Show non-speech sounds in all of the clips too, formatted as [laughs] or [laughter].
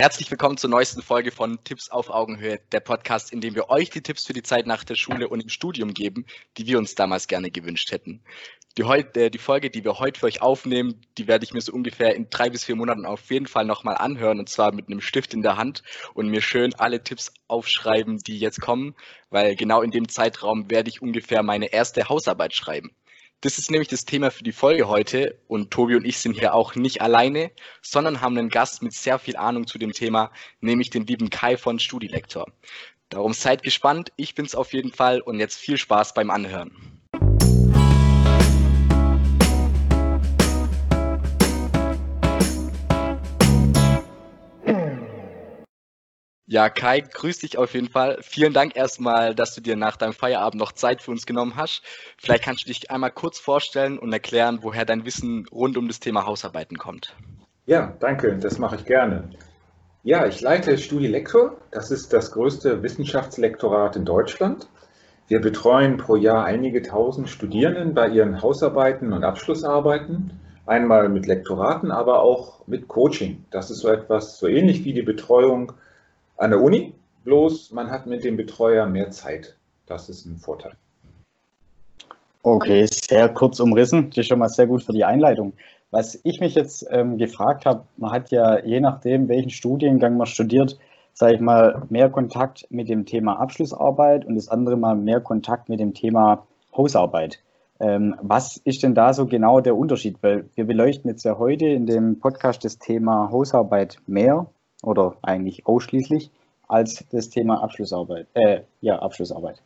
Herzlich willkommen zur neuesten Folge von Tipps auf Augenhöhe, der Podcast, in dem wir euch die Tipps für die Zeit nach der Schule und im Studium geben, die wir uns damals gerne gewünscht hätten. Die, äh, die Folge, die wir heute für euch aufnehmen, die werde ich mir so ungefähr in drei bis vier Monaten auf jeden Fall nochmal anhören und zwar mit einem Stift in der Hand und mir schön alle Tipps aufschreiben, die jetzt kommen, weil genau in dem Zeitraum werde ich ungefähr meine erste Hausarbeit schreiben. Das ist nämlich das Thema für die Folge heute und Tobi und ich sind hier auch nicht alleine, sondern haben einen Gast mit sehr viel Ahnung zu dem Thema, nämlich den lieben Kai von Studilektor. Darum seid gespannt, ich bin's auf jeden Fall und jetzt viel Spaß beim Anhören. Ja, Kai, grüß dich auf jeden Fall. Vielen Dank erstmal, dass du dir nach deinem Feierabend noch Zeit für uns genommen hast. Vielleicht kannst du dich einmal kurz vorstellen und erklären, woher dein Wissen rund um das Thema Hausarbeiten kommt. Ja, danke, das mache ich gerne. Ja, ich leite Studielektor. Das ist das größte Wissenschaftslektorat in Deutschland. Wir betreuen pro Jahr einige tausend Studierenden bei ihren Hausarbeiten und Abschlussarbeiten. Einmal mit Lektoraten, aber auch mit Coaching. Das ist so etwas, so ähnlich wie die Betreuung an der Uni, bloß man hat mit dem Betreuer mehr Zeit. Das ist ein Vorteil. Okay, sehr kurz umrissen. Das ist schon mal sehr gut für die Einleitung. Was ich mich jetzt ähm, gefragt habe, man hat ja je nachdem, welchen Studiengang man studiert, sage ich mal, mehr Kontakt mit dem Thema Abschlussarbeit und das andere mal mehr Kontakt mit dem Thema Hausarbeit. Ähm, was ist denn da so genau der Unterschied? Weil wir beleuchten jetzt ja heute in dem Podcast das Thema Hausarbeit mehr oder eigentlich ausschließlich als das Thema Abschlussarbeit. Äh, ja, Abschlussarbeit.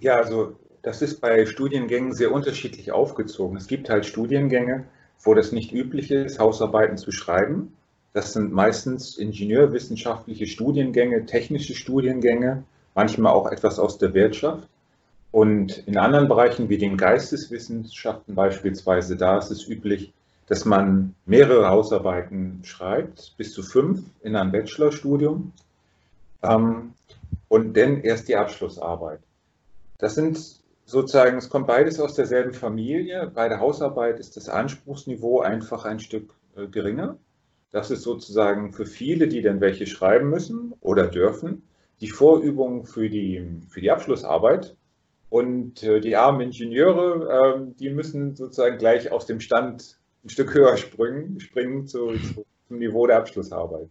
Ja, also das ist bei Studiengängen sehr unterschiedlich aufgezogen. Es gibt halt Studiengänge, wo das nicht üblich ist, Hausarbeiten zu schreiben. Das sind meistens ingenieurwissenschaftliche Studiengänge, technische Studiengänge, manchmal auch etwas aus der Wirtschaft. Und in anderen Bereichen wie den Geisteswissenschaften beispielsweise, da ist es üblich, dass man mehrere Hausarbeiten schreibt, bis zu fünf in einem Bachelorstudium ähm, und dann erst die Abschlussarbeit. Das sind sozusagen, es kommt beides aus derselben Familie. Bei der Hausarbeit ist das Anspruchsniveau einfach ein Stück äh, geringer. Das ist sozusagen für viele, die dann welche schreiben müssen oder dürfen, die Vorübung für die, für die Abschlussarbeit. Und äh, die armen Ingenieure, äh, die müssen sozusagen gleich aus dem Stand ein Stück höher springen, springen zu, zu, zum Niveau der Abschlussarbeit.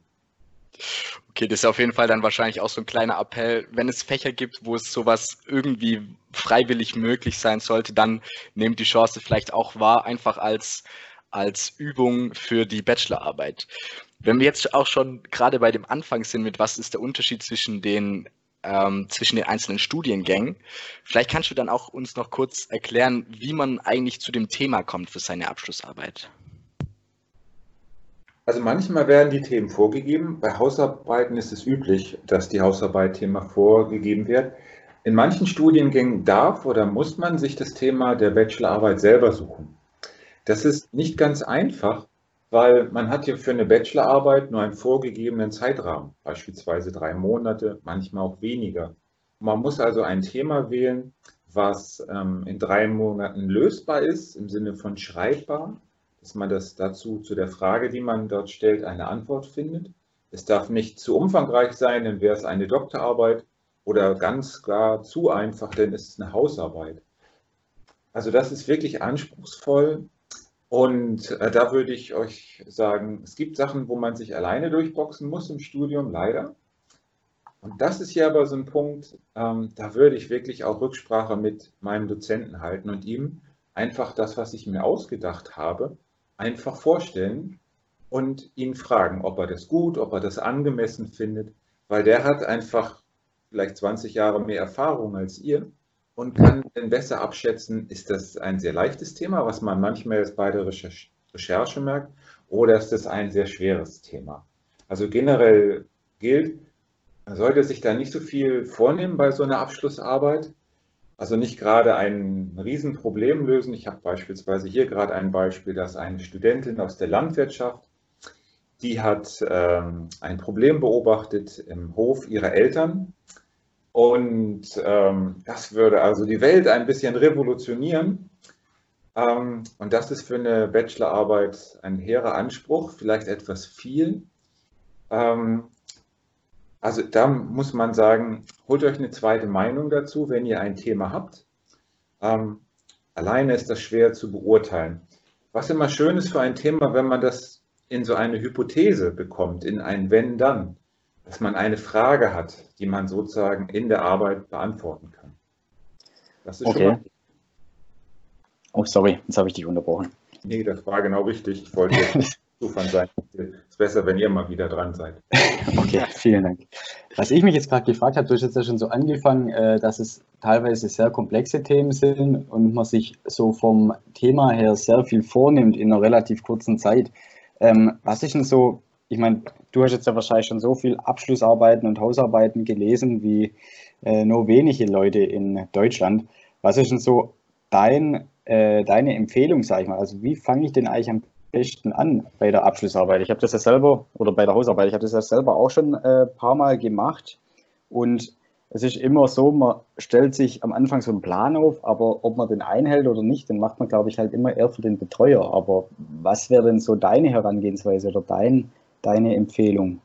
Okay, das ist auf jeden Fall dann wahrscheinlich auch so ein kleiner Appell. Wenn es Fächer gibt, wo es sowas irgendwie freiwillig möglich sein sollte, dann nehmt die Chance vielleicht auch wahr, einfach als, als Übung für die Bachelorarbeit. Wenn wir jetzt auch schon gerade bei dem Anfang sind, mit was ist der Unterschied zwischen den ähm, zwischen den einzelnen Studiengängen. Vielleicht kannst du dann auch uns noch kurz erklären, wie man eigentlich zu dem Thema kommt für seine Abschlussarbeit. Also manchmal werden die Themen vorgegeben. Bei Hausarbeiten ist es üblich, dass die Hausarbeit Thema vorgegeben wird. In manchen Studiengängen darf oder muss man sich das Thema der Bachelorarbeit selber suchen. Das ist nicht ganz einfach, weil man hat ja für eine Bachelorarbeit nur einen vorgegebenen Zeitrahmen, beispielsweise drei Monate, manchmal auch weniger. Man muss also ein Thema wählen, was ähm, in drei Monaten lösbar ist, im Sinne von schreibbar, dass man das dazu zu der Frage, die man dort stellt, eine Antwort findet. Es darf nicht zu umfangreich sein, dann wäre es eine Doktorarbeit oder ganz klar zu einfach, denn es ist eine Hausarbeit. Also das ist wirklich anspruchsvoll und äh, da würde ich euch sagen, es gibt Sachen, wo man sich alleine durchboxen muss im Studium, leider. Und das ist hier aber so ein Punkt, ähm, da würde ich wirklich auch Rücksprache mit meinem Dozenten halten und ihm einfach das, was ich mir ausgedacht habe, einfach vorstellen und ihn fragen, ob er das gut, ob er das angemessen findet, weil der hat einfach vielleicht 20 Jahre mehr Erfahrung als ihr und kann dann besser abschätzen, ist das ein sehr leichtes Thema, was man manchmal bei der Recherche merkt, oder ist das ein sehr schweres Thema. Also generell gilt, man sollte sich da nicht so viel vornehmen bei so einer Abschlussarbeit. Also nicht gerade ein Riesenproblem lösen. Ich habe beispielsweise hier gerade ein Beispiel, dass eine Studentin aus der Landwirtschaft, die hat ähm, ein Problem beobachtet im Hof ihrer Eltern und ähm, das würde also die Welt ein bisschen revolutionieren. Ähm, und das ist für eine Bachelorarbeit ein hehrer Anspruch, vielleicht etwas viel. Ähm, also da muss man sagen, holt euch eine zweite Meinung dazu, wenn ihr ein Thema habt. Ähm, alleine ist das schwer zu beurteilen. Was immer schön ist für ein Thema, wenn man das in so eine Hypothese bekommt, in ein Wenn-Dann, dass man eine Frage hat, die man sozusagen in der Arbeit beantworten kann. Das ist okay. schon mal. Oh, sorry, jetzt habe ich dich unterbrochen. Nee, das war genau richtig. Ich wollte [laughs] Zufall sein. Es ist besser, wenn ihr mal wieder dran seid. Okay, vielen Dank. Was ich mich jetzt gerade gefragt habe, du hast jetzt ja schon so angefangen, äh, dass es teilweise sehr komplexe Themen sind und man sich so vom Thema her sehr viel vornimmt in einer relativ kurzen Zeit. Ähm, was ist denn so, ich meine, du hast jetzt ja wahrscheinlich schon so viel Abschlussarbeiten und Hausarbeiten gelesen wie äh, nur wenige Leute in Deutschland. Was ist denn so dein, äh, deine Empfehlung, sag ich mal? Also wie fange ich denn eigentlich am besten an bei der Abschlussarbeit? Ich habe das ja selber, oder bei der Hausarbeit, ich habe das ja selber auch schon ein äh, paar Mal gemacht und es ist immer so, man stellt sich am Anfang so einen Plan auf, aber ob man den einhält oder nicht, den macht man, glaube ich, halt immer eher für den Betreuer. Aber was wäre denn so deine Herangehensweise oder dein, deine Empfehlung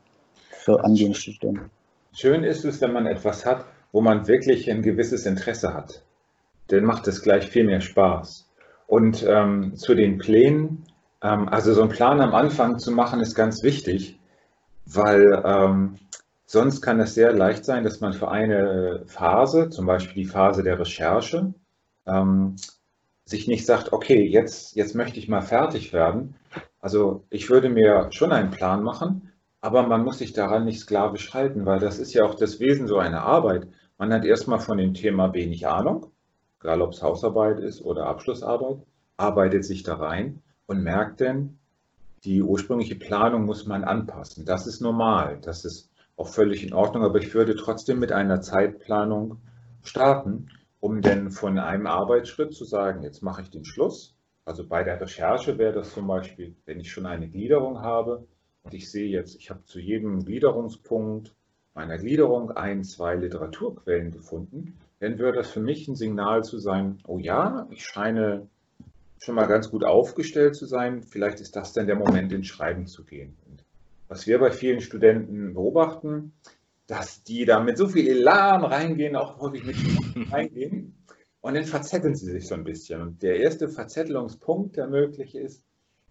für angehende Studenten? Schön ist es, wenn man etwas hat, wo man wirklich ein gewisses Interesse hat. Dann macht es gleich viel mehr Spaß. Und ähm, zu den Plänen, ähm, also so einen Plan am Anfang zu machen, ist ganz wichtig, weil ähm, sonst kann es sehr leicht sein, dass man für eine Phase, zum Beispiel die Phase der Recherche, ähm, sich nicht sagt, okay, jetzt, jetzt möchte ich mal fertig werden. Also ich würde mir schon einen Plan machen, aber man muss sich daran nicht sklavisch halten, weil das ist ja auch das Wesen so einer Arbeit. Man hat erstmal von dem Thema wenig Ahnung, egal ob es Hausarbeit ist oder Abschlussarbeit, arbeitet sich da rein und merkt dann, die ursprüngliche Planung muss man anpassen. Das ist normal, das ist auch völlig in Ordnung, aber ich würde trotzdem mit einer Zeitplanung starten, um dann von einem Arbeitsschritt zu sagen, jetzt mache ich den Schluss. Also bei der Recherche wäre das zum Beispiel, wenn ich schon eine Gliederung habe und ich sehe jetzt, ich habe zu jedem Gliederungspunkt meiner Gliederung ein, zwei Literaturquellen gefunden, dann würde das für mich ein Signal zu sein, oh ja, ich scheine schon mal ganz gut aufgestellt zu sein. Vielleicht ist das dann der Moment, ins Schreiben zu gehen. Und was wir bei vielen Studenten beobachten, dass die da mit so viel Elan reingehen, auch häufig mit reingehen. Und dann verzetteln sie sich so ein bisschen. Und der erste Verzettelungspunkt, der möglich ist,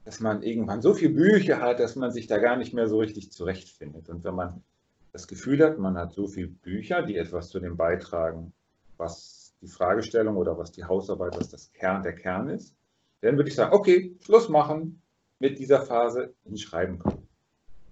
dass man irgendwann so viele Bücher hat, dass man sich da gar nicht mehr so richtig zurechtfindet. Und wenn man das Gefühl hat, man hat so viele Bücher, die etwas zu dem beitragen, was die Fragestellung oder was die Hausarbeit, was das Kern der Kern ist, dann würde ich sagen, okay, Schluss machen mit dieser Phase, ins Schreiben kommen.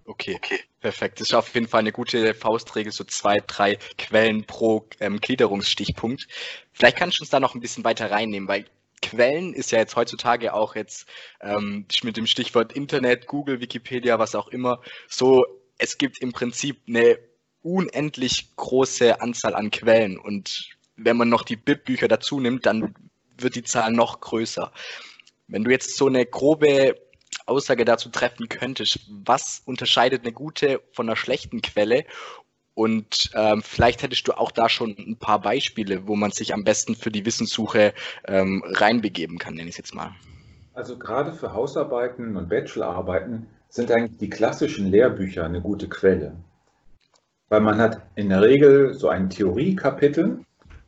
Okay, okay, perfekt. Das ist auf jeden Fall eine gute Faustregel, so zwei, drei Quellen pro ähm, Gliederungsstichpunkt. Vielleicht kannst du uns da noch ein bisschen weiter reinnehmen, weil Quellen ist ja jetzt heutzutage auch jetzt ähm, mit dem Stichwort Internet, Google, Wikipedia, was auch immer, so, es gibt im Prinzip eine unendlich große Anzahl an Quellen und wenn man noch die BIP-Bücher dazu nimmt, dann wird die Zahl noch größer. Wenn du jetzt so eine grobe Aussage dazu treffen könntest, was unterscheidet eine gute von einer schlechten Quelle? Und ähm, vielleicht hättest du auch da schon ein paar Beispiele, wo man sich am besten für die Wissenssuche ähm, reinbegeben kann, nenne ich es jetzt mal. Also gerade für Hausarbeiten und Bachelorarbeiten sind eigentlich die klassischen Lehrbücher eine gute Quelle. Weil man hat in der Regel so ein Theoriekapitel,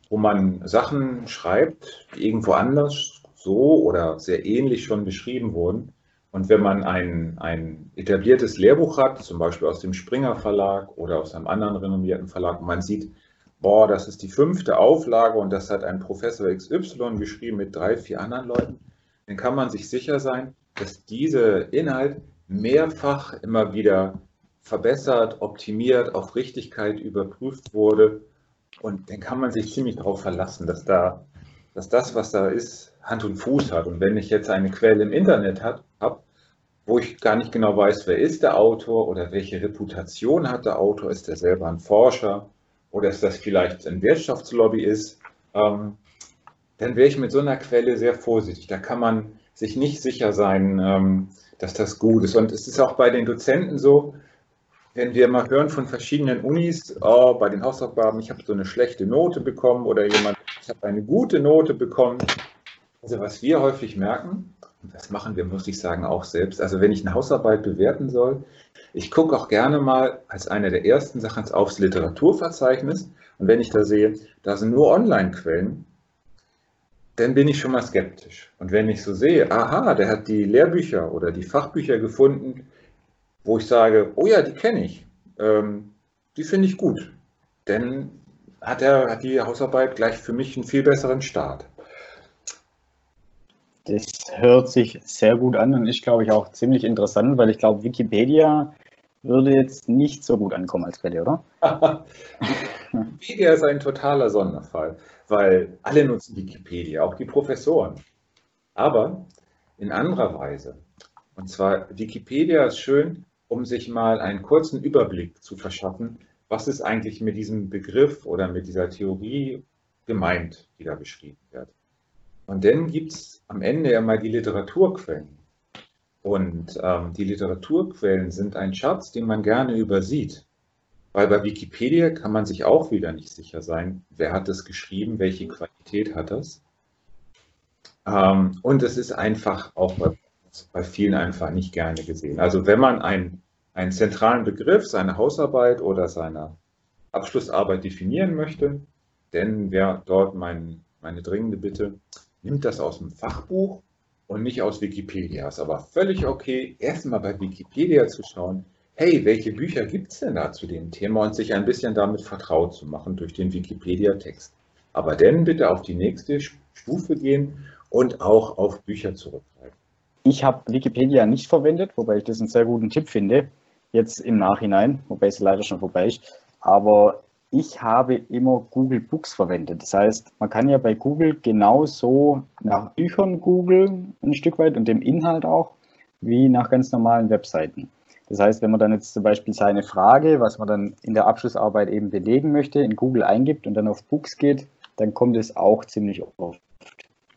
wo man Sachen schreibt, die irgendwo anders so oder sehr ähnlich schon beschrieben wurden. Und wenn man ein, ein etabliertes Lehrbuch hat, zum Beispiel aus dem Springer Verlag oder aus einem anderen renommierten Verlag, und man sieht, boah, das ist die fünfte Auflage und das hat ein Professor XY geschrieben mit drei, vier anderen Leuten, dann kann man sich sicher sein, dass dieser Inhalt mehrfach immer wieder verbessert, optimiert, auf Richtigkeit überprüft wurde. Und dann kann man sich ziemlich darauf verlassen, dass, da, dass das, was da ist, Hand und Fuß hat. Und wenn ich jetzt eine Quelle im Internet habe, wo ich gar nicht genau weiß, wer ist der Autor oder welche Reputation hat der Autor, ist er selber ein Forscher oder ist das vielleicht ein Wirtschaftslobby ist, ähm, dann wäre ich mit so einer Quelle sehr vorsichtig. Da kann man sich nicht sicher sein, ähm, dass das gut ist. Und es ist auch bei den Dozenten so, wenn wir mal hören von verschiedenen Unis, oh, bei den Hausaufgaben, ich habe so eine schlechte Note bekommen oder jemand, ich habe eine gute Note bekommen, also was wir häufig merken, das machen wir, muss ich sagen, auch selbst, also wenn ich eine Hausarbeit bewerten soll, Ich gucke auch gerne mal als eine der ersten Sachen aufs Literaturverzeichnis und wenn ich da sehe, da sind nur Online-Quellen, dann bin ich schon mal skeptisch. Und wenn ich so sehe, aha, der hat die Lehrbücher oder die Fachbücher gefunden, wo ich sage, oh ja, die kenne ich, ähm, die finde ich gut, dann hat, hat die Hausarbeit gleich für mich einen viel besseren Start. Das hört sich sehr gut an und ist, glaube ich, auch ziemlich interessant, weil ich glaube, Wikipedia würde jetzt nicht so gut ankommen als dir, oder? [laughs] Wikipedia ist ein totaler Sonderfall, weil alle nutzen Wikipedia, auch die Professoren. Aber in anderer Weise. Und zwar, Wikipedia ist schön, um sich mal einen kurzen Überblick zu verschaffen, was ist eigentlich mit diesem Begriff oder mit dieser Theorie gemeint, die da beschrieben wird. Und dann gibt es am Ende ja mal die Literaturquellen. Und ähm, die Literaturquellen sind ein Schatz, den man gerne übersieht. Weil bei Wikipedia kann man sich auch wieder nicht sicher sein, wer hat das geschrieben, welche Qualität hat das. Ähm, und es ist einfach auch bei, bei, vielen einfach nicht gerne gesehen. Also wenn man ein, einen zentralen Begriff, seine Hausarbeit oder seine Abschlussarbeit definieren möchte, dann wäre dort mein, meine dringende Bitte, nimmt das aus dem Fachbuch und nicht aus Wikipedia. Ist aber völlig okay, erstmal bei Wikipedia zu schauen, hey, welche Bücher gibt es denn da zu dem Thema und sich ein bisschen damit vertraut zu machen durch den Wikipedia-Text. Aber dann bitte auf die nächste Stufe gehen und auch auf Bücher zurückgreifen. Ich habe Wikipedia nicht verwendet, wobei ich das einen sehr guten Tipp finde, jetzt im Nachhinein, wobei es leider schon vorbei ist. Aber ich habe immer Google Books verwendet. Das heißt, man kann ja bei Google genauso nach Büchern googeln, ein Stück weit und dem Inhalt auch, wie nach ganz normalen Webseiten. Das heißt, wenn man dann jetzt zum Beispiel seine Frage, was man dann in der Abschlussarbeit eben belegen möchte, in Google eingibt und dann auf Books geht, dann kommt es auch ziemlich oft.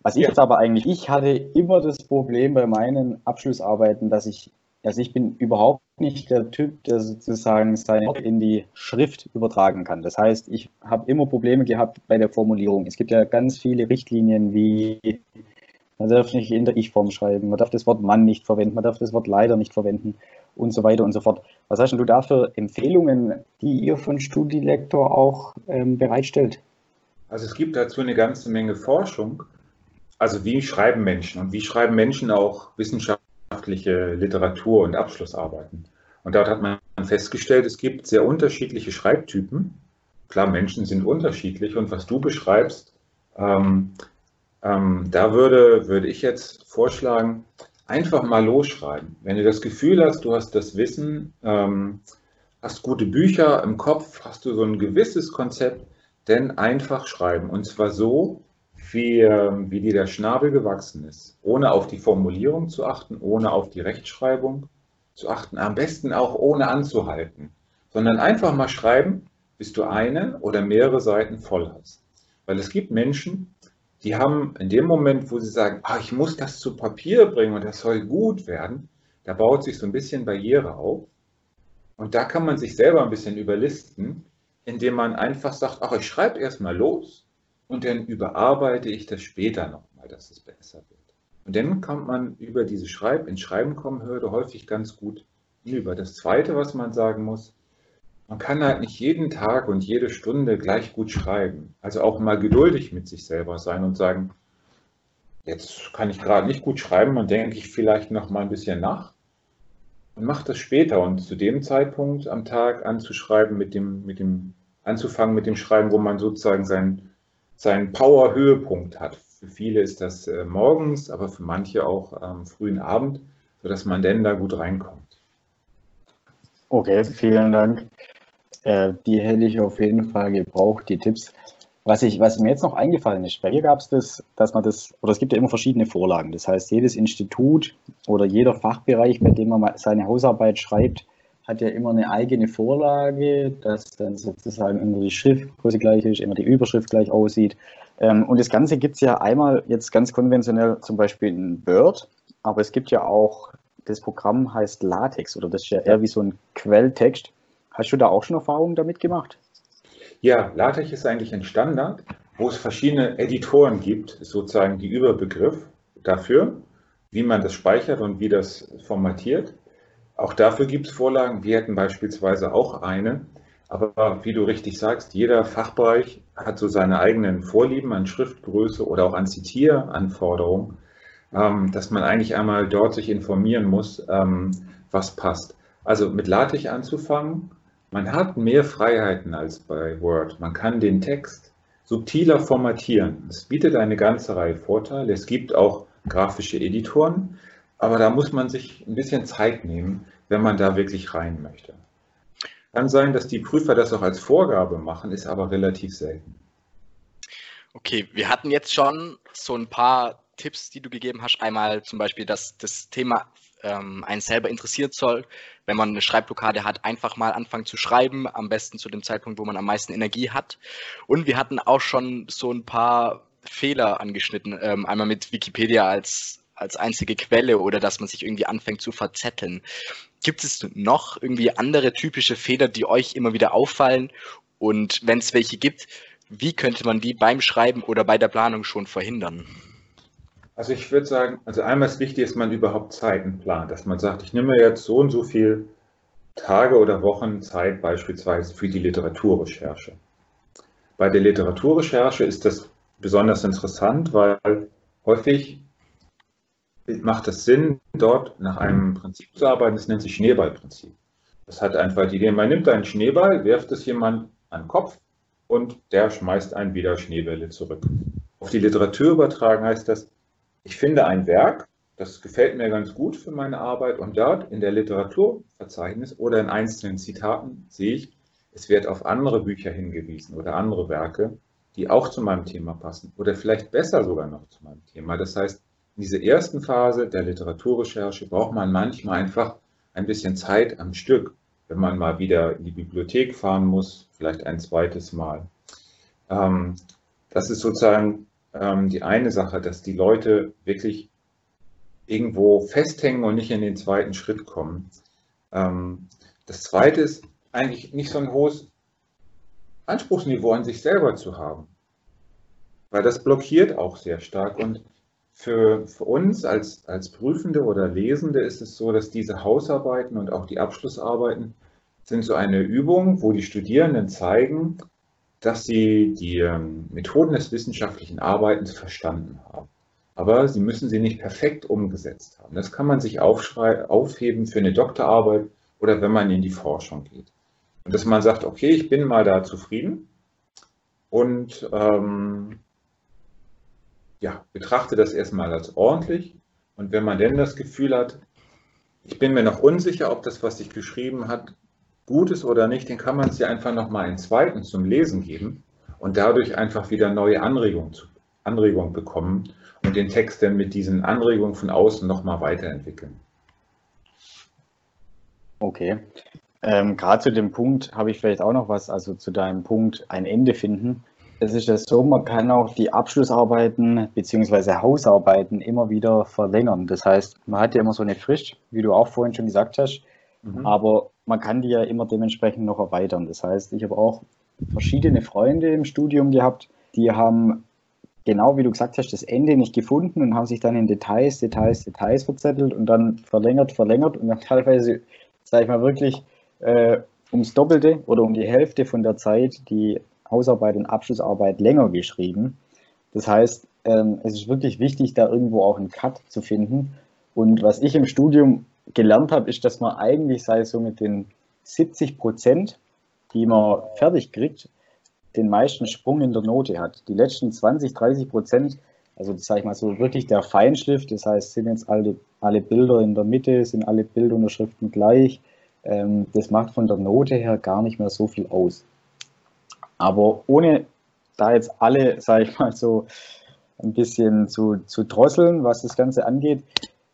Was ich jetzt aber eigentlich, ich hatte immer das Problem bei meinen Abschlussarbeiten, dass ich also ich bin überhaupt nicht der Typ, der sozusagen seine in die Schrift übertragen kann. Das heißt, ich habe immer Probleme gehabt bei der Formulierung. Es gibt ja ganz viele Richtlinien, wie man darf nicht in der Ich-Form schreiben, man darf das Wort Mann nicht verwenden, man darf das Wort leider nicht verwenden und so weiter und so fort. Was hast du da für Empfehlungen, die ihr von Studilektor auch ähm, bereitstellt? Also es gibt dazu eine ganze Menge Forschung. Also wie schreiben Menschen und wie schreiben Menschen auch Wissenschaft wissenschaftliche Literatur und Abschlussarbeiten. Und dort hat man festgestellt, es gibt sehr unterschiedliche Schreibtypen. Klar, Menschen sind unterschiedlich und was du beschreibst, ähm, ähm, da würde, würde ich jetzt vorschlagen, einfach mal losschreiben. Wenn du das Gefühl hast, du hast das Wissen, ähm, hast gute Bücher im Kopf, hast du so ein gewisses Konzept, dann einfach schreiben. Und zwar so, wie, ähm, wie dir der Schnabel gewachsen ist, ohne auf die Formulierung zu achten, ohne auf die Rechtschreibung zu achten, am besten auch ohne anzuhalten, sondern einfach mal schreiben, bis du eine oder mehrere Seiten voll hast. Weil es gibt Menschen, die haben in dem Moment, wo sie sagen, ah, ich muss das zu Papier bringen und das soll gut werden, da baut sich so ein bisschen Barriere auf. Und da kann man sich selber ein bisschen überlisten, indem man einfach sagt, ach, ich schreibe erstmal los und dann überarbeite ich das später nochmal, dass es besser wird. Und dann kommt man über diese Schreib ins Schreiben kommen Hürde häufig ganz gut über. Das Zweite, was man sagen muss, man kann halt nicht jeden Tag und jede Stunde gleich gut schreiben. Also auch mal geduldig mit sich selber sein und sagen, jetzt kann ich gerade nicht gut schreiben, dann denke ich vielleicht noch mal ein bisschen nach und mache das später und zu dem Zeitpunkt am Tag anzuschreiben mit dem, mit dem, anzufangen mit dem Schreiben, wo man sozusagen sein seinen Power-Höhepunkt hat. Für viele ist das äh, morgens, aber für manche auch am frühen Abend, sodass man denn da gut reinkommt. Okay, vielen Dank. Äh, die hätte ich auf jeden Fall gebraucht, die Tipps. Was, ich, was mir jetzt noch eingefallen ist, bei mir gab es das, dass man das, oder es gibt ja immer verschiedene Vorlagen. Das heißt, jedes Institut oder jeder Fachbereich, bei dem man seine Hausarbeit schreibt, hat ja immer eine eigene Vorlage, dass dann sozusagen immer die Schriftgröße gleich ist, immer die Überschrift gleich aussieht. Ähm, und das Ganze gibt es ja einmal jetzt ganz konventionell zum Beispiel in Word, aber es gibt ja auch, das Programm heißt LaTeX oder das ist ja eher wie so ein Quelltext. Hast du da auch schon Erfahrungen damit gemacht? Ja, LaTeX ist eigentlich ein Standard, wo es verschiedene Editoren gibt, ist sozusagen die Überbegriff dafür, wie man das speichert und wie das formatiert. Auch dafür gibt es Vorlagen. Wir hätten beispielsweise auch eine. Aber wie du richtig sagst, jeder Fachbereich hat so seine eigenen Vorlieben an Schriftgröße oder auch an Zitieranforderungen, ähm, dass man eigentlich einmal dort sich informieren muss, ähm, was passt. Also mit LaTeX anzufangen, man hat mehr Freiheiten als bei Word. Man kann den Text subtiler formatieren. Es bietet eine ganze Reihe Vorteile. Es gibt auch grafische Editoren, aber da muss man sich ein bisschen Zeit nehmen, wenn man da wirklich rein möchte. Kann sein, dass die Prüfer das auch als Vorgabe machen, ist aber relativ selten. Okay, wir hatten jetzt schon so ein paar Tipps, die du gegeben hast. Einmal zum Beispiel, dass das Thema ähm, einen selber interessiert soll. Wenn man eine Schreibblockade hat, einfach mal anfangen zu schreiben, am besten zu dem Zeitpunkt, wo man am meisten Energie hat. Und wir hatten auch schon so ein paar Fehler angeschnitten. Ähm, einmal mit Wikipedia als als einzige Quelle oder dass man sich irgendwie anfängt zu verzetteln. Gibt es noch irgendwie andere typische Fehler, die euch immer wieder auffallen? Und wenn es welche gibt, wie könnte man die beim Schreiben oder bei der Planung schon verhindern? Also ich würde sagen, also einmal ist wichtig, dass man überhaupt Zeiten plant, dass man sagt, ich nehme jetzt so und so viel Tage oder Wochen Zeit beispielsweise für die Literaturrecherche. Bei der Literaturrecherche ist das besonders interessant, weil häufig macht es Sinn, dort nach einem Prinzip zu arbeiten, das nennt sich Schneeballprinzip. Das hat einfach die Idee, man nimmt einen Schneeball, wirft es jemand an den Kopf und der schmeißt einen wieder Schneebälle zurück. Auf die Literatur übertragen heißt das, ich finde ein Werk, das gefällt mir ganz gut für meine Arbeit und dort in der Literaturverzeichnis oder in einzelnen Zitaten sehe ich, es wird auf andere Bücher hingewiesen oder andere Werke, die auch zu meinem Thema passen oder vielleicht besser sogar noch zu meinem Thema. Das heißt, in dieser ersten Phase der Literaturrecherche braucht man manchmal einfach ein bisschen Zeit am Stück, wenn man mal wieder in die Bibliothek fahren muss, vielleicht ein zweites Mal. Ähm, das ist sozusagen ähm, die eine Sache, dass die Leute wirklich irgendwo festhängen und nicht in den zweiten Schritt kommen. Ähm, das zweite ist eigentlich nicht so ein hohes Anspruchsniveau an sich selber zu haben, weil das blockiert auch sehr stark und für, für uns als, als Prüfende oder Lesende ist es so, dass diese Hausarbeiten und auch die Abschlussarbeiten sind so eine Übung, wo die Studierenden zeigen, dass sie die ähm, Methoden des wissenschaftlichen Arbeitens verstanden haben. Aber sie müssen sie nicht perfekt umgesetzt haben. Das kann man sich aufheben für eine Doktorarbeit oder wenn man in die Forschung geht. Und dass man sagt, okay, ich bin mal da zufrieden und ähm, ja, betrachte das erstmal als ordentlich. Und wenn man denn das Gefühl hat, ich bin mir noch unsicher, ob das, was sich geschrieben hat, gut ist oder nicht, dann kann man es ja einfach nochmal einen zweiten zum Lesen geben und dadurch einfach wieder neue Anregungen, Anregungen bekommen und den Text dann mit diesen Anregungen von außen nochmal weiterentwickeln. Okay. Ähm, Gerade zu dem Punkt habe ich vielleicht auch noch was, also zu deinem Punkt ein Ende finden. Es ist ja so, man kann auch die Abschlussarbeiten bzw. Hausarbeiten immer wieder verlängern. Das heißt, man hat ja immer so eine Frist, wie du auch vorhin schon gesagt hast, mhm. aber man kann die ja immer dementsprechend noch erweitern. Das heißt, ich habe auch verschiedene Freunde im Studium gehabt, die haben genau wie du gesagt hast, das Ende nicht gefunden und haben sich dann in Details, Details, Details verzettelt und dann verlängert, verlängert und dann [laughs] teilweise, sage ich mal, wirklich äh, ums Doppelte oder um die Hälfte von der Zeit, die Hausarbeit und Abschlussarbeit länger geschrieben. Das heißt, ähm, es ist wirklich wichtig, da irgendwo auch einen Cut zu finden. Und was ich im Studium gelernt habe, ist, dass man eigentlich, sei es so mit den 70 Prozent, die man fertig kriegt, den meisten Sprung in der Note hat. Die letzten 20, 30 Prozent, also sage ich mal so wirklich der Feinschliff, das heißt, sind jetzt alle, alle Bilder in der Mitte, sind alle Bildunterschriften gleich. Ähm, das macht von der Note her gar nicht mehr so viel aus. Aber ohne da jetzt alle, sage ich mal, so ein bisschen zu, zu drosseln, was das Ganze angeht,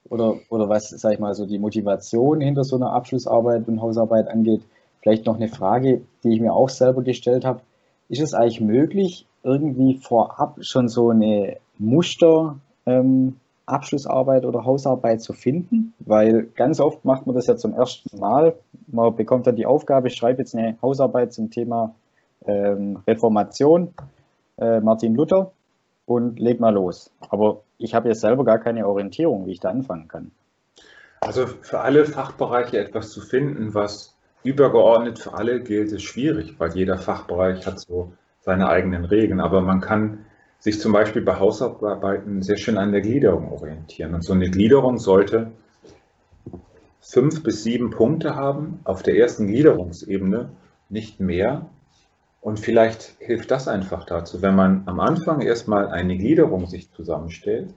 oder, oder was, sage ich mal, so die Motivation hinter so einer Abschlussarbeit und Hausarbeit angeht, vielleicht noch eine Frage, die ich mir auch selber gestellt habe. Ist es eigentlich möglich, irgendwie vorab schon so eine Muster ähm, Abschlussarbeit oder Hausarbeit zu finden? Weil ganz oft macht man das ja zum ersten Mal. Man bekommt dann die Aufgabe, schreibe jetzt eine Hausarbeit zum Thema ähm, Reformation, äh, Martin Luther und leg mal los. Aber ich habe jetzt selber gar keine Orientierung, wie ich da anfangen kann. Also für alle Fachbereiche etwas zu finden, was übergeordnet für alle gilt, ist schwierig, weil jeder Fachbereich hat so seine eigenen Regeln. Aber man kann sich zum Beispiel bei Hausarbeiten sehr schön an der Gliederung orientieren. Und so eine Gliederung sollte fünf bis sieben Punkte haben auf der ersten Gliederungsebene, nicht mehr. Und vielleicht hilft das einfach dazu, wenn man am Anfang erstmal eine Gliederung sich zusammenstellt,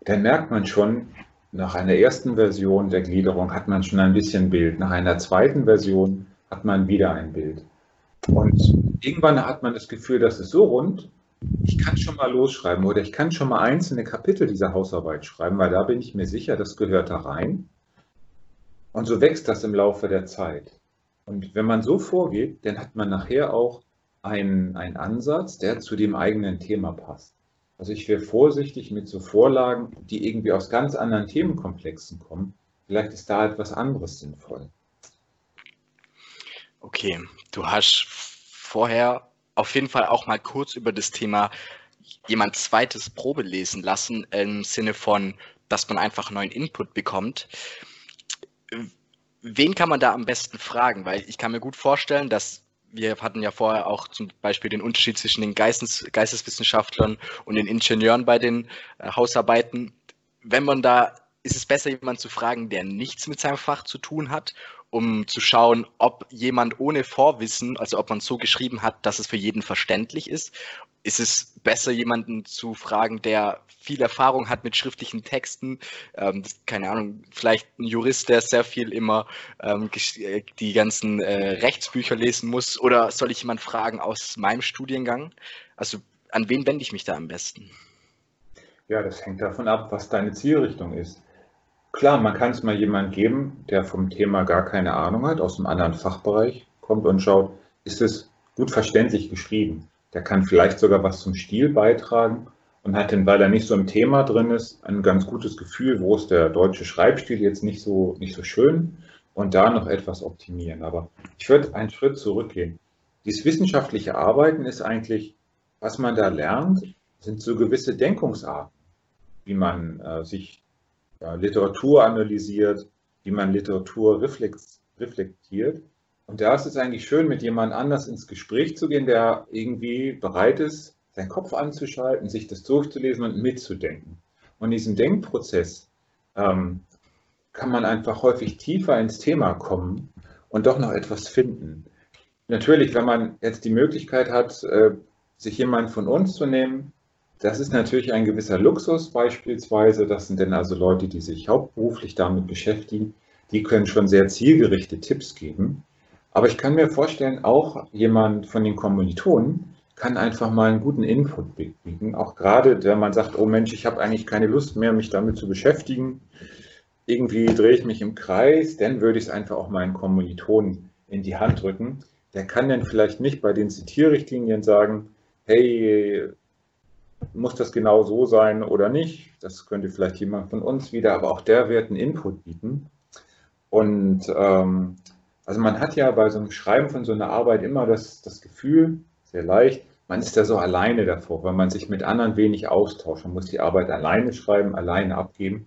dann merkt man schon, nach einer ersten Version der Gliederung hat man schon ein bisschen Bild, nach einer zweiten Version hat man wieder ein Bild. Und irgendwann hat man das Gefühl, das ist so rund, ich kann schon mal losschreiben oder ich kann schon mal einzelne Kapitel dieser Hausarbeit schreiben, weil da bin ich mir sicher, das gehört da rein. Und so wächst das im Laufe der Zeit. Und wenn man so vorgeht, dann hat man nachher auch einen, einen Ansatz, der zu dem eigenen Thema passt. Also ich wäre vorsichtig mit so Vorlagen, die irgendwie aus ganz anderen Themenkomplexen kommen. Vielleicht ist da etwas anderes sinnvoll. Okay, du hast vorher auf jeden Fall auch mal kurz über das Thema jemand zweites Probe lesen lassen, im Sinne von, dass man einfach neuen Input bekommt. Wen kann man da am besten fragen? Weil ich kann mir gut vorstellen, dass wir hatten ja vorher auch zum Beispiel den Unterschied zwischen den Geistes, Geisteswissenschaftlern und den Ingenieuren bei den äh, Hausarbeiten. Wenn man da, ist es besser, jemanden zu fragen, der nichts mit seinem Fach zu tun hat, um zu schauen, ob jemand ohne Vorwissen, also ob man so geschrieben hat, dass es für jeden verständlich ist. Ist es besser, jemanden zu fragen, der viel Erfahrung hat mit schriftlichen Texten? Ähm, keine Ahnung, vielleicht ein Jurist, der sehr viel immer ähm, äh, die ganzen äh, Rechtsbücher lesen muss? Oder soll ich jemanden fragen aus meinem Studiengang? Also an wen wende ich mich da am besten? Ja, das hängt davon ab, was deine Zielrichtung ist. Klar, man kann es mal jemand geben, der vom Thema gar keine Ahnung hat, aus einem anderen Fachbereich kommt und schaut, ist es gut verständlich geschrieben. Der kann vielleicht sogar was zum Stil beitragen und hat dann, weil er nicht so im Thema drin ist, ein ganz gutes Gefühl, wo ist der deutsche Schreibstil jetzt nicht so, nicht so schön und da noch etwas optimieren. Aber ich würde einen Schritt zurückgehen. Dieses wissenschaftliche Arbeiten ist eigentlich, was man da lernt, sind so gewisse Denkungsarten, wie man äh, sich ja, Literatur analysiert, wie man Literatur reflektiert. Und da ist es eigentlich schön, mit jemand anders ins Gespräch zu gehen, der irgendwie bereit ist, seinen Kopf anzuschalten, sich das durchzulesen und mitzudenken. Und in diesem Denkprozess ähm, kann man einfach häufig tiefer ins Thema kommen und doch noch etwas finden. Natürlich, wenn man jetzt die Möglichkeit hat, äh, sich jemand von uns zu nehmen, das ist natürlich ein gewisser Luxus beispielsweise. Das sind dann also Leute, die sich hauptberuflich damit beschäftigen. Die können schon sehr zielgerichtete Tipps geben. Aber ich kann mir vorstellen, auch jemand von den Kommilitonen kann einfach mal einen guten Input bieten. Auch gerade, wenn man sagt, oh Mensch, ich habe eigentlich keine Lust mehr, mich damit zu beschäftigen. Irgendwie drehe ich mich im Kreis, dann würde ich es einfach auch meinen Kommilitonen in die Hand drücken. Der kann dann vielleicht nicht bei den Zitierrichtlinien sagen, hey, muss das genau so sein oder nicht? Das könnte vielleicht jemand von uns wieder, aber auch der wird einen Input bieten. Und ähm, also man hat ja bei so einem Schreiben von so einer Arbeit immer das, das Gefühl, sehr leicht, man ist da so alleine davor, weil man sich mit anderen wenig austauscht. Man muss die Arbeit alleine schreiben, alleine abgeben.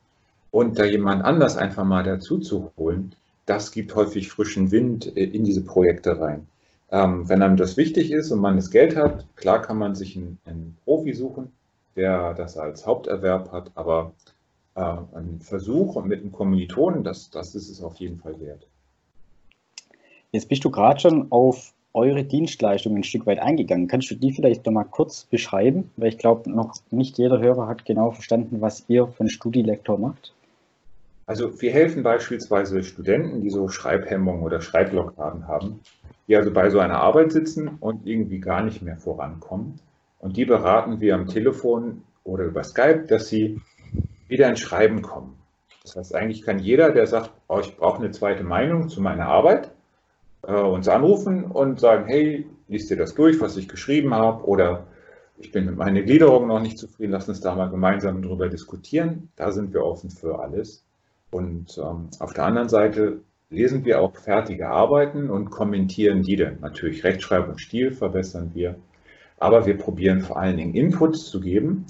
Und da jemand anders einfach mal dazu zu holen, das gibt häufig frischen Wind äh, in diese Projekte rein. Ähm, wenn einem das wichtig ist und man das Geld hat, klar kann man sich einen, einen Profi suchen, der das als Haupterwerb hat, aber äh, ein Versuch mit einem Kommilitonen, das, das ist es auf jeden Fall wert. Jetzt bist du gerade schon auf eure Dienstleistungen ein Stück weit eingegangen. Kannst du die vielleicht noch mal kurz beschreiben? Weil ich glaube, noch nicht jeder Hörer hat genau verstanden, was ihr für einen Studielektor macht. Also wir helfen beispielsweise Studenten, die so Schreibhemmungen oder Schreibblockaden haben, die also bei so einer Arbeit sitzen und irgendwie gar nicht mehr vorankommen. Und die beraten wir am Telefon oder über Skype, dass sie wieder ins Schreiben kommen. Das heißt, eigentlich kann jeder, der sagt, oh, ich brauche eine zweite Meinung zu meiner Arbeit, äh, uns anrufen und sagen, hey, liest dir das durch, was ich geschrieben habe, oder ich bin mit meiner Gliederung noch nicht zufrieden, lass uns da mal gemeinsam drüber diskutieren. Da sind wir offen für alles. Und ähm, auf der anderen Seite lesen wir auch fertige Arbeiten und kommentieren die dann. Natürlich Rechtschreibung, Stil verbessern wir, aber wir probieren vor allen Dingen Inputs zu geben,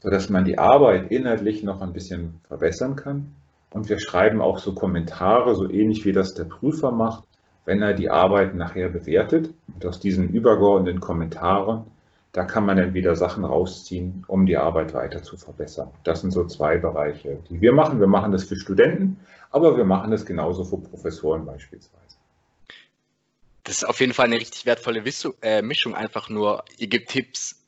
sodass man die Arbeit inhaltlich noch ein bisschen verbessern kann. Und wir schreiben auch so Kommentare, so ähnlich wie das der Prüfer macht, wenn er die Arbeit nachher bewertet. Und aus diesen übergeordneten Kommentaren, da kann man dann wieder Sachen rausziehen, um die Arbeit weiter zu verbessern. Das sind so zwei Bereiche, die wir machen. Wir machen das für Studenten, aber wir machen das genauso für Professoren beispielsweise. Das ist auf jeden Fall eine richtig wertvolle äh, Mischung. Einfach nur, ihr gebt Tipps,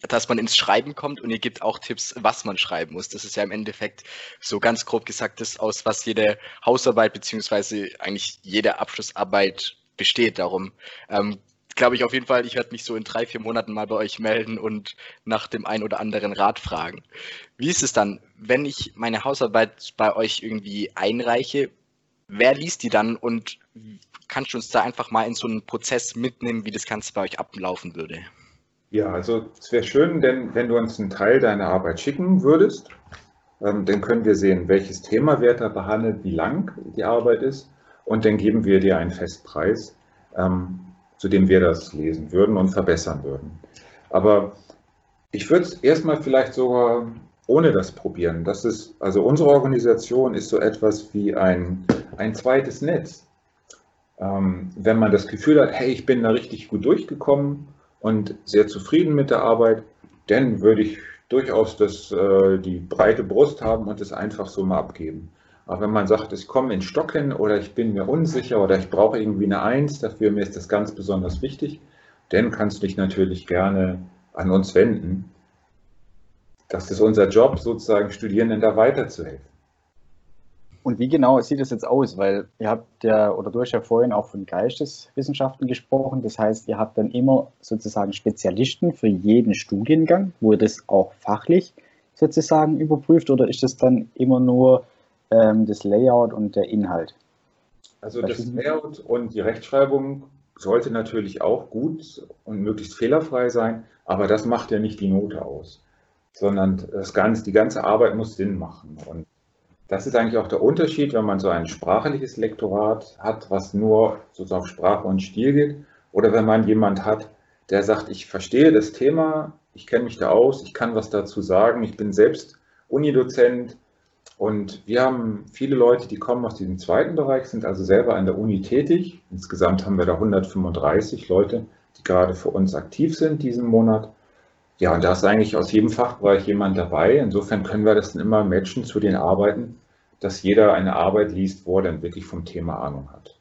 dass man ins Schreiben kommt und ihr gebt auch Tipps, was man schreiben muss. Das ist ja im Endeffekt so ganz grob gesagt das, aus was jede Hausarbeit beziehungsweise eigentlich jede Abschlussarbeit besteht. Darum ähm, glaube ich auf jeden Fall, ich werde mich so in drei, vier Monaten mal bei euch melden und nach dem ein oder anderen Rat fragen. Wie ist es dann, wenn ich meine Hausarbeit bei euch irgendwie einreiche? Wer liest die dann und kannst du uns da einfach mal in so einen Prozess mitnehmen, wie das Ganze bei euch ablaufen würde? Ja, also es wäre schön, denn wenn du uns einen Teil deiner Arbeit schicken würdest, ähm, dann können wir sehen, welches Thema wird da behandelt, wie lang die Arbeit ist und dann geben wir dir einen Festpreis, ähm, zu dem wir das lesen würden und verbessern würden. Aber ich würde es erstmal vielleicht sogar ohne das probieren. Das ist, also unsere Organisation ist so etwas wie ein, ein zweites Netz. Ähm, wenn man das Gefühl hat, hey, ich bin da richtig gut durchgekommen, und sehr zufrieden mit der Arbeit, dann würde ich durchaus das, äh, die breite Brust haben und es einfach so mal abgeben. Aber wenn man sagt, ich komme in Stocken oder ich bin mir unsicher oder ich brauche irgendwie eine Eins, dafür mir ist das ganz besonders wichtig, dann kannst du dich natürlich gerne an uns wenden. Das ist unser Job, sozusagen Studierenden da weiterzuhelfen. Und wie genau sieht es jetzt aus? Weil ihr habt ja, oder du hast ja vorhin auch von Geisteswissenschaften gesprochen. Das heißt, ihr habt dann immer sozusagen Spezialisten für jeden Studiengang, wo ihr das auch fachlich sozusagen überprüft, oder ist das dann immer nur ähm, das Layout und der Inhalt? Also das Layout und die Rechtschreibung sollte natürlich auch gut und möglichst fehlerfrei sein, aber das macht ja nicht die Note aus, sondern das ganze, die ganze Arbeit muss Sinn machen. Und das ist eigentlich auch der Unterschied, wenn man so ein sprachliches Lektorat hat, was nur sozusagen auf Sprache und Stil geht, oder wenn man jemand hat, der sagt, ich verstehe das Thema, ich kenne mich da aus, ich kann was dazu sagen, ich bin selbst Unidozent und wir haben viele Leute, die kommen aus diesem zweiten Bereich, sind also selber an der Uni tätig. Insgesamt haben wir da 135 Leute, die gerade für uns aktiv sind diesen Monat. Ja, und da ist eigentlich aus jedem Fachbereich jemand dabei. Insofern können wir das dann immer matchen zu den Arbeiten, dass jeder eine Arbeit liest, wo er dann wirklich vom Thema Ahnung hat.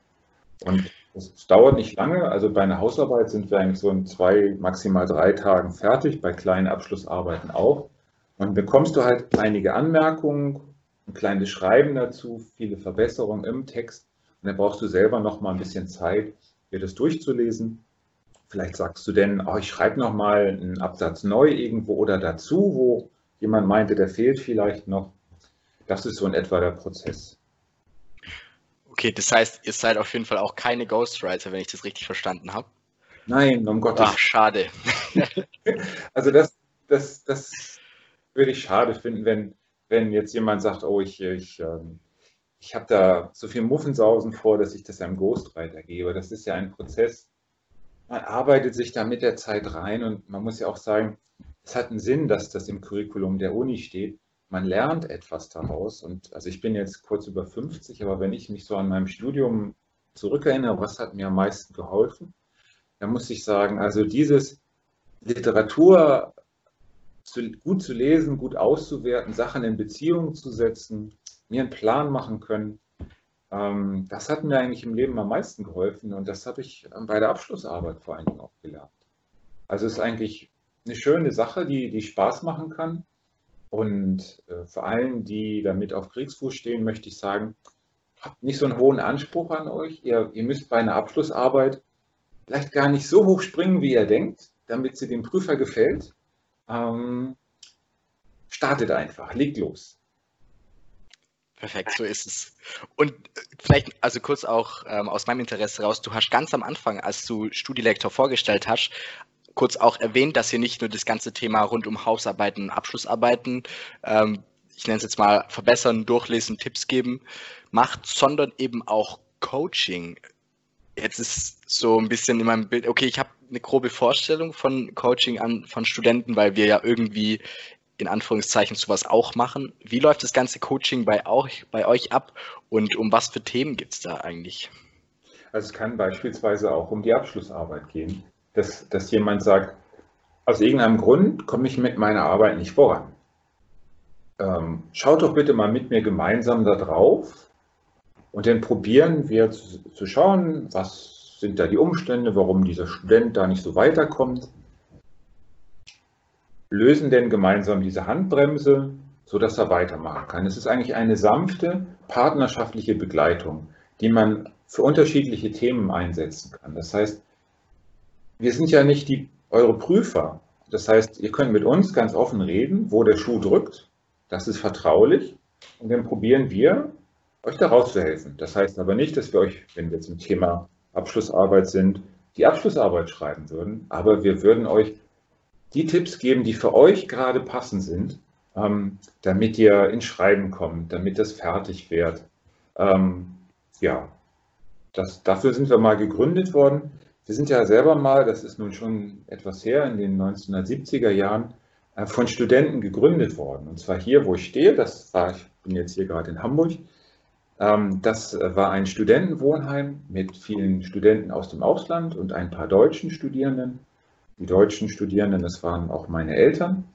Und es dauert nicht lange. Also bei einer Hausarbeit sind wir eigentlich so in zwei, maximal drei Tagen fertig, bei kleinen Abschlussarbeiten auch. Und bekommst du halt einige Anmerkungen, ein kleines Schreiben dazu, viele Verbesserungen im Text. Und dann brauchst du selber noch mal ein bisschen Zeit, dir das durchzulesen. Vielleicht sagst du denn, oh, ich schreibe noch mal einen Absatz neu irgendwo oder dazu, wo jemand meinte, der fehlt vielleicht noch. Das ist so in etwa der Prozess. Okay, das heißt, ihr seid auf jeden Fall auch keine Ghostwriter, wenn ich das richtig verstanden habe. Nein, um Gottes Willen. Ach, schade. [laughs] also das, das, das würde ich schade finden, wenn, wenn jetzt jemand sagt, oh, ich, ich, ähm, ich habe da so viel Muffensausen vor, dass ich das einem Ghostwriter gebe. Das ist ja ein Prozess, man arbeitet sich da mit der Zeit rein und man muss ja auch sagen, es hat einen Sinn, dass das im Curriculum der Uni steht. Man lernt etwas daraus und also ich bin jetzt kurz über 50, aber wenn ich mich so an meinem Studium zurückerinnere, was hat mir am meisten geholfen, dann muss ich sagen, also dieses Literatur zu, gut zu lesen, gut auszuwerten, Sachen in Beziehung zu setzen, mir einen Plan machen können, ähm, das hat mir eigentlich im Leben am meisten geholfen und das habe ich ähm, bei der Abschlussarbeit vor allen Dingen auch gelernt. Also es ist eigentlich eine schöne Sache, die, die Spaß machen kann. Und äh, für allen, die damit auf Kriegsfuß stehen, möchte ich sagen, habt nicht so einen hohen Anspruch an euch. Ihr, ihr müsst bei einer Abschlussarbeit vielleicht gar nicht so hoch springen, wie ihr denkt, damit sie dem Prüfer gefällt. Ähm, startet einfach, legt los. Perfekt, so ist es. Und äh, vielleicht, also kurz auch ähm, aus meinem Interesse raus, du hast ganz am Anfang, als du Studielektor vorgestellt hast, kurz auch erwähnt, dass ihr nicht nur das ganze Thema rund um Hausarbeiten, Abschlussarbeiten, ähm, ich nenne es jetzt mal verbessern, durchlesen, Tipps geben, macht, sondern eben auch Coaching. Jetzt ist so ein bisschen in meinem Bild, okay, ich habe eine grobe Vorstellung von Coaching an von Studenten, weil wir ja irgendwie in Anführungszeichen sowas auch machen. Wie läuft das ganze Coaching bei euch, bei euch ab und um was für Themen geht es da eigentlich? Also es kann beispielsweise auch um die Abschlussarbeit gehen, dass, dass jemand sagt, aus irgendeinem Grund komme ich mit meiner Arbeit nicht voran. Ähm, schaut doch bitte mal mit mir gemeinsam da drauf und dann probieren wir zu, zu schauen, was sind da die Umstände, warum dieser Student da nicht so weiterkommt lösen denn gemeinsam diese Handbremse, sodass er weitermachen kann. Es ist eigentlich eine sanfte, partnerschaftliche Begleitung, die man für unterschiedliche Themen einsetzen kann. Das heißt, wir sind ja nicht die, eure Prüfer. Das heißt, ihr könnt mit uns ganz offen reden, wo der Schuh drückt. Das ist vertraulich. Und dann probieren wir, euch da rauszuhelfen. Das heißt aber nicht, dass wir euch, wenn wir zum Thema Abschlussarbeit sind, die Abschlussarbeit schreiben würden. Aber wir würden euch die Tipps geben, die für euch gerade passend sind, ähm, damit ihr ins Schreiben kommt, damit das fertig wird. Ähm, ja, das, dafür sind wir mal gegründet worden. Wir sind ja selber mal, das ist nun schon etwas her, in den 1970er Jahren äh, von Studenten gegründet worden. Und zwar hier, wo ich stehe, das war, ich bin jetzt hier gerade in Hamburg, ähm, das war ein Studentenwohnheim mit vielen Studenten aus dem Ausland und ein paar deutschen Studierenden die deutschen Studierenden, das waren auch meine Eltern.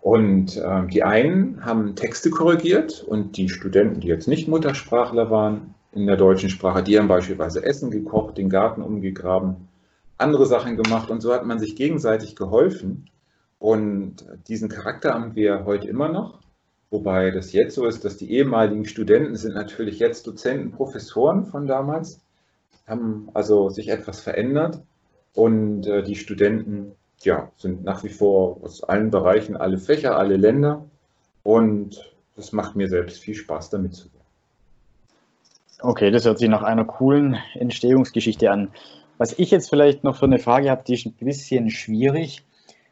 Und äh, die einen haben Texte korrigiert und die Studenten, die jetzt nicht Muttersprachler waren in der deutschen Sprache, die haben beispielsweise Essen gekocht, den Garten umgegraben, andere Sachen gemacht und so hat man sich gegenseitig geholfen. Und diesen Charakter haben wir heute immer noch, wobei das jetzt so ist, dass die ehemaligen Studenten sind natürlich jetzt Dozenten, Professoren von damals, haben also sich etwas verändert. Und äh, die Studenten ja, sind nach wie vor aus allen Bereichen, alle Fächer, alle Länder. Und das macht mir selbst viel Spaß, damit zu werden. Okay, das hört sich nach einer coolen Entstehungsgeschichte an. Was ich jetzt vielleicht noch für eine Frage habe, die ist ein bisschen schwierig.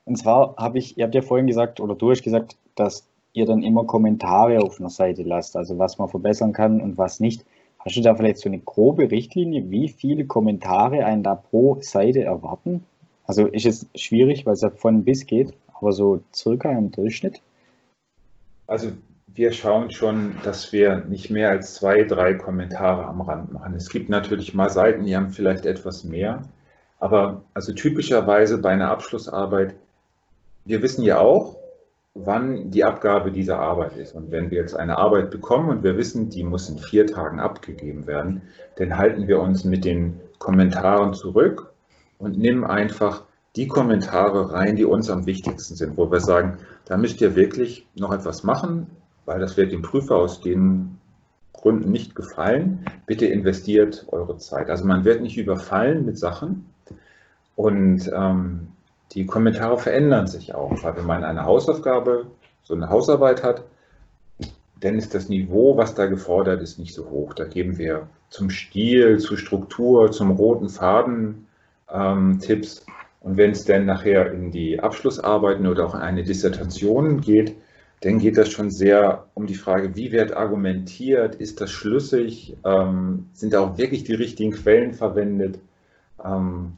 Und zwar habe ich, ihr habt ja vorhin gesagt, oder du hast gesagt, dass ihr dann immer Kommentare auf einer Seite lasst, also was man verbessern kann und was nicht. Hast du da vielleicht so eine grobe Richtlinie, wie viele Kommentare einen da pro Seite erwarten? Also ist es schwierig, weil es ja von bis geht, aber so circa im Durchschnitt? Also wir schauen schon, dass wir nicht mehr als zwei, drei Kommentare am Rand machen. Es gibt natürlich mal Seiten, die haben vielleicht etwas mehr, aber also typischerweise bei einer Abschlussarbeit, wir wissen ja auch, wann die Abgabe dieser Arbeit ist. Und wenn wir jetzt eine Arbeit bekommen und wir wissen, die muss in vier Tagen abgegeben werden, dann halten wir uns mit den Kommentaren zurück und nehmen einfach die Kommentare rein, die uns am wichtigsten sind, wo wir sagen, da müsst ihr wirklich noch etwas machen, weil das wird dem Prüfer aus den Gründen nicht gefallen. Bitte investiert eure Zeit. Also man wird nicht überfallen mit Sachen. Und ähm, die Kommentare verändern sich auch, weil wenn man eine Hausaufgabe, so eine Hausarbeit hat, dann ist das Niveau, was da gefordert ist, nicht so hoch. Da geben wir zum Stil, zur Struktur, zum roten Faden ähm, Tipps. Und wenn es dann nachher in die Abschlussarbeiten oder auch in eine Dissertation geht, dann geht das schon sehr um die Frage, wie wird argumentiert, ist das schlüssig, ähm, sind da auch wirklich die richtigen Quellen verwendet. Ähm,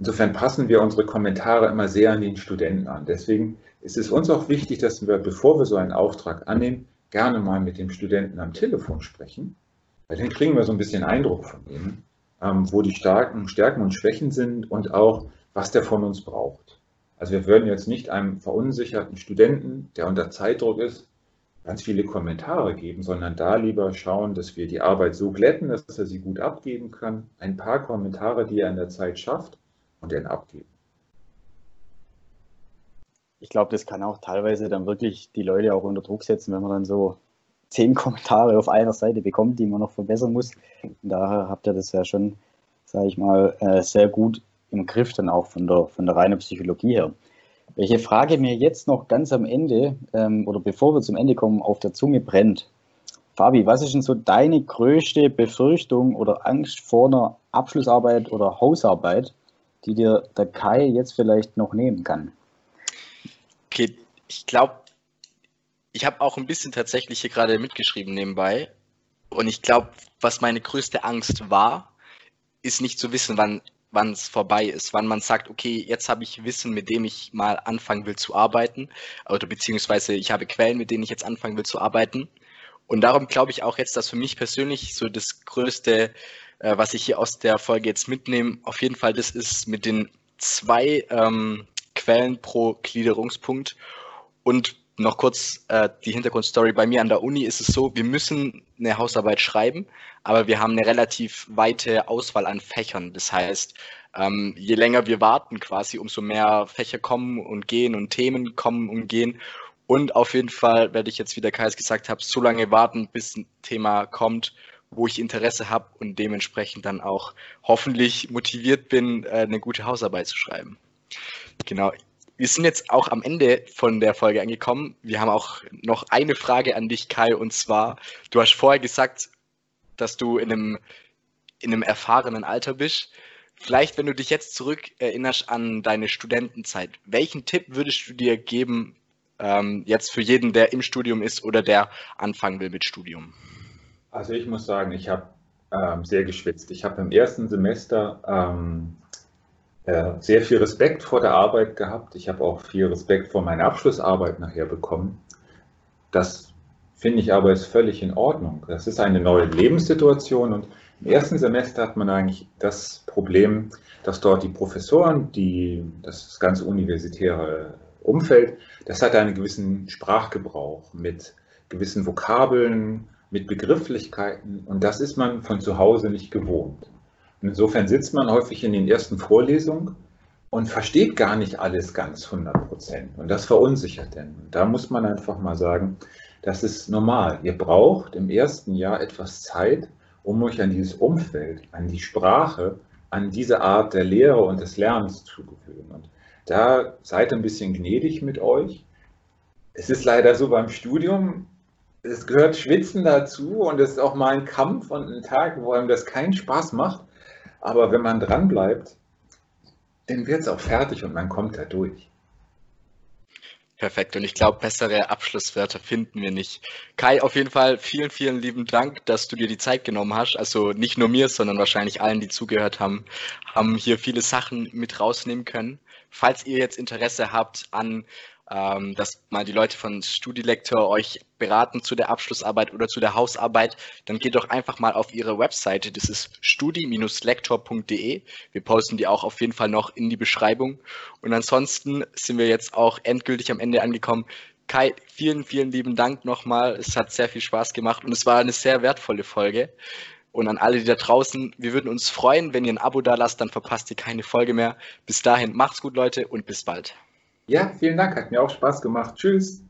Insofern passen wir unsere Kommentare immer sehr an den Studenten an. Deswegen ist es uns auch wichtig, dass wir, bevor wir so einen Auftrag annehmen, gerne mal mit dem Studenten am Telefon sprechen, weil dann kriegen wir so ein bisschen Eindruck von ihm, ähm, wo die starken Stärken und Schwächen sind und auch, was der von uns braucht. Also wir würden jetzt nicht einem verunsicherten Studenten, der unter Zeitdruck ist, ganz viele Kommentare geben, sondern da lieber schauen, dass wir die Arbeit so glätten, dass er sie gut abgeben kann. Ein paar Kommentare, die er in der Zeit schafft, und den abgeben. Ich glaube, das kann auch teilweise dann wirklich die Leute auch unter Druck setzen, wenn man dann so zehn [laughs] Kommentare auf einer Seite bekommt, die man noch verbessern muss. Daher habt ihr das ja schon, sage ich mal, äh, sehr gut im Griff dann auch von der, von der reinen Psychologie her. Welche Frage mir jetzt noch ganz am Ende ähm, oder bevor wir zum Ende kommen, auf der Zunge brennt. Fabi, was ist denn so deine größte Befürchtung oder Angst vor einer Abschlussarbeit oder Hausarbeit, die dir der Kai jetzt vielleicht noch nehmen kann? Okay, ich glaube, ich habe auch ein bisschen tatsächlich hier gerade mitgeschrieben nebenbei. Und ich glaube, was meine größte Angst war, ist nicht zu wissen, wann es vorbei ist, wann man sagt, okay, jetzt habe ich Wissen, mit dem ich mal anfangen will zu arbeiten, oder beziehungsweise ich habe Quellen, mit denen ich jetzt anfangen will zu arbeiten. Und darum glaube ich auch jetzt, dass für mich persönlich so das Größte, äh, was ich hier aus der Folge jetzt mitnehme, auf jeden Fall das ist mit den zwei ähm, Quellen pro Gliederungspunkt. Und noch kurz äh, die Hintergrundstory. Bei mir an der Uni ist es so, wir müssen eine Hausarbeit schreiben, aber wir haben eine relativ weite Auswahl an Fächern. Das heißt, ähm, je länger wir warten quasi, umso mehr Fächer kommen und gehen und Themen kommen und gehen. Und auf jeden Fall werde ich jetzt, wie der Kais gesagt hat, so lange warten, bis ein Thema kommt, wo ich Interesse habe und dementsprechend dann auch hoffentlich motiviert bin, äh, eine gute Hausarbeit zu schreiben. Genau. Wir sind jetzt auch am Ende von der Folge angekommen. Wir haben auch noch eine Frage an dich, Kai, und zwar, du hast vorher gesagt, dass du in einem, in einem erfahrenen Alter bist. Vielleicht, wenn du dich jetzt zurück erinnerst an deine Studentenzeit, welchen Tipp würdest du dir geben, ähm, jetzt für jeden, der im Studium ist oder der anfangen will mit Studium? Also ich muss sagen, ich habe ähm, sehr geschwitzt. Ich habe im ersten Semester ähm, äh, sehr viel Respekt vor der Arbeit gehabt. Ich habe auch viel Respekt vor meiner Abschlussarbeit nachher bekommen. Das finde ich aber ist völlig in Ordnung. Das ist eine neue Lebenssituation und im ersten Semester hat man eigentlich das Problem, dass dort die Professoren, die, das ganze universitäre Umfeld, das hat einen gewissen Sprachgebrauch mit gewissen Vokabeln, mit Begrifflichkeiten und das ist man von zu Hause nicht gewohnt. Insofern sitzt man häufig in den ersten Vorlesungen und versteht gar nicht alles ganz 100 Prozent. Und das verunsichert denn. Da muss man einfach mal sagen, das ist normal. Ihr braucht im ersten Jahr etwas Zeit, um euch an dieses Umfeld, an die Sprache, an diese Art der Lehre und des Lernens zu gewöhnen. Und da seid ein bisschen gnädig mit euch. Es ist leider so beim Studium, es gehört Schwitzen dazu und es ist auch mal ein Kampf und ein Tag, wo einem das keinen Spaß macht. Aber wenn man dran bleibt, dann wird es auch fertig und man kommt da durch. Perfekt. Und ich glaube, bessere Abschlusswörter finden wir nicht. Kai, auf jeden Fall vielen, vielen lieben Dank, dass du dir die Zeit genommen hast. Also nicht nur mir, sondern wahrscheinlich allen, die zugehört haben, haben hier viele Sachen mit rausnehmen können. Falls ihr jetzt Interesse habt an ähm, dass mal die Leute von StudiLektor euch beraten zu der Abschlussarbeit oder zu der Hausarbeit, dann geht doch einfach mal auf ihre Webseite. Das ist studi-lektor.de. Wir posten die auch auf jeden Fall noch in die Beschreibung. Und ansonsten sind wir jetzt auch endgültig am Ende angekommen. Kai, vielen, vielen lieben Dank nochmal. Es hat sehr viel Spaß gemacht und es war eine sehr wertvolle Folge. Und an alle, die da draußen, wir würden uns freuen, wenn ihr ein Abo da lasst, dann verpasst ihr keine Folge mehr. Bis dahin, macht's gut, Leute, und bis bald. Ja, vielen Dank, hat mir auch Spaß gemacht. Tschüss.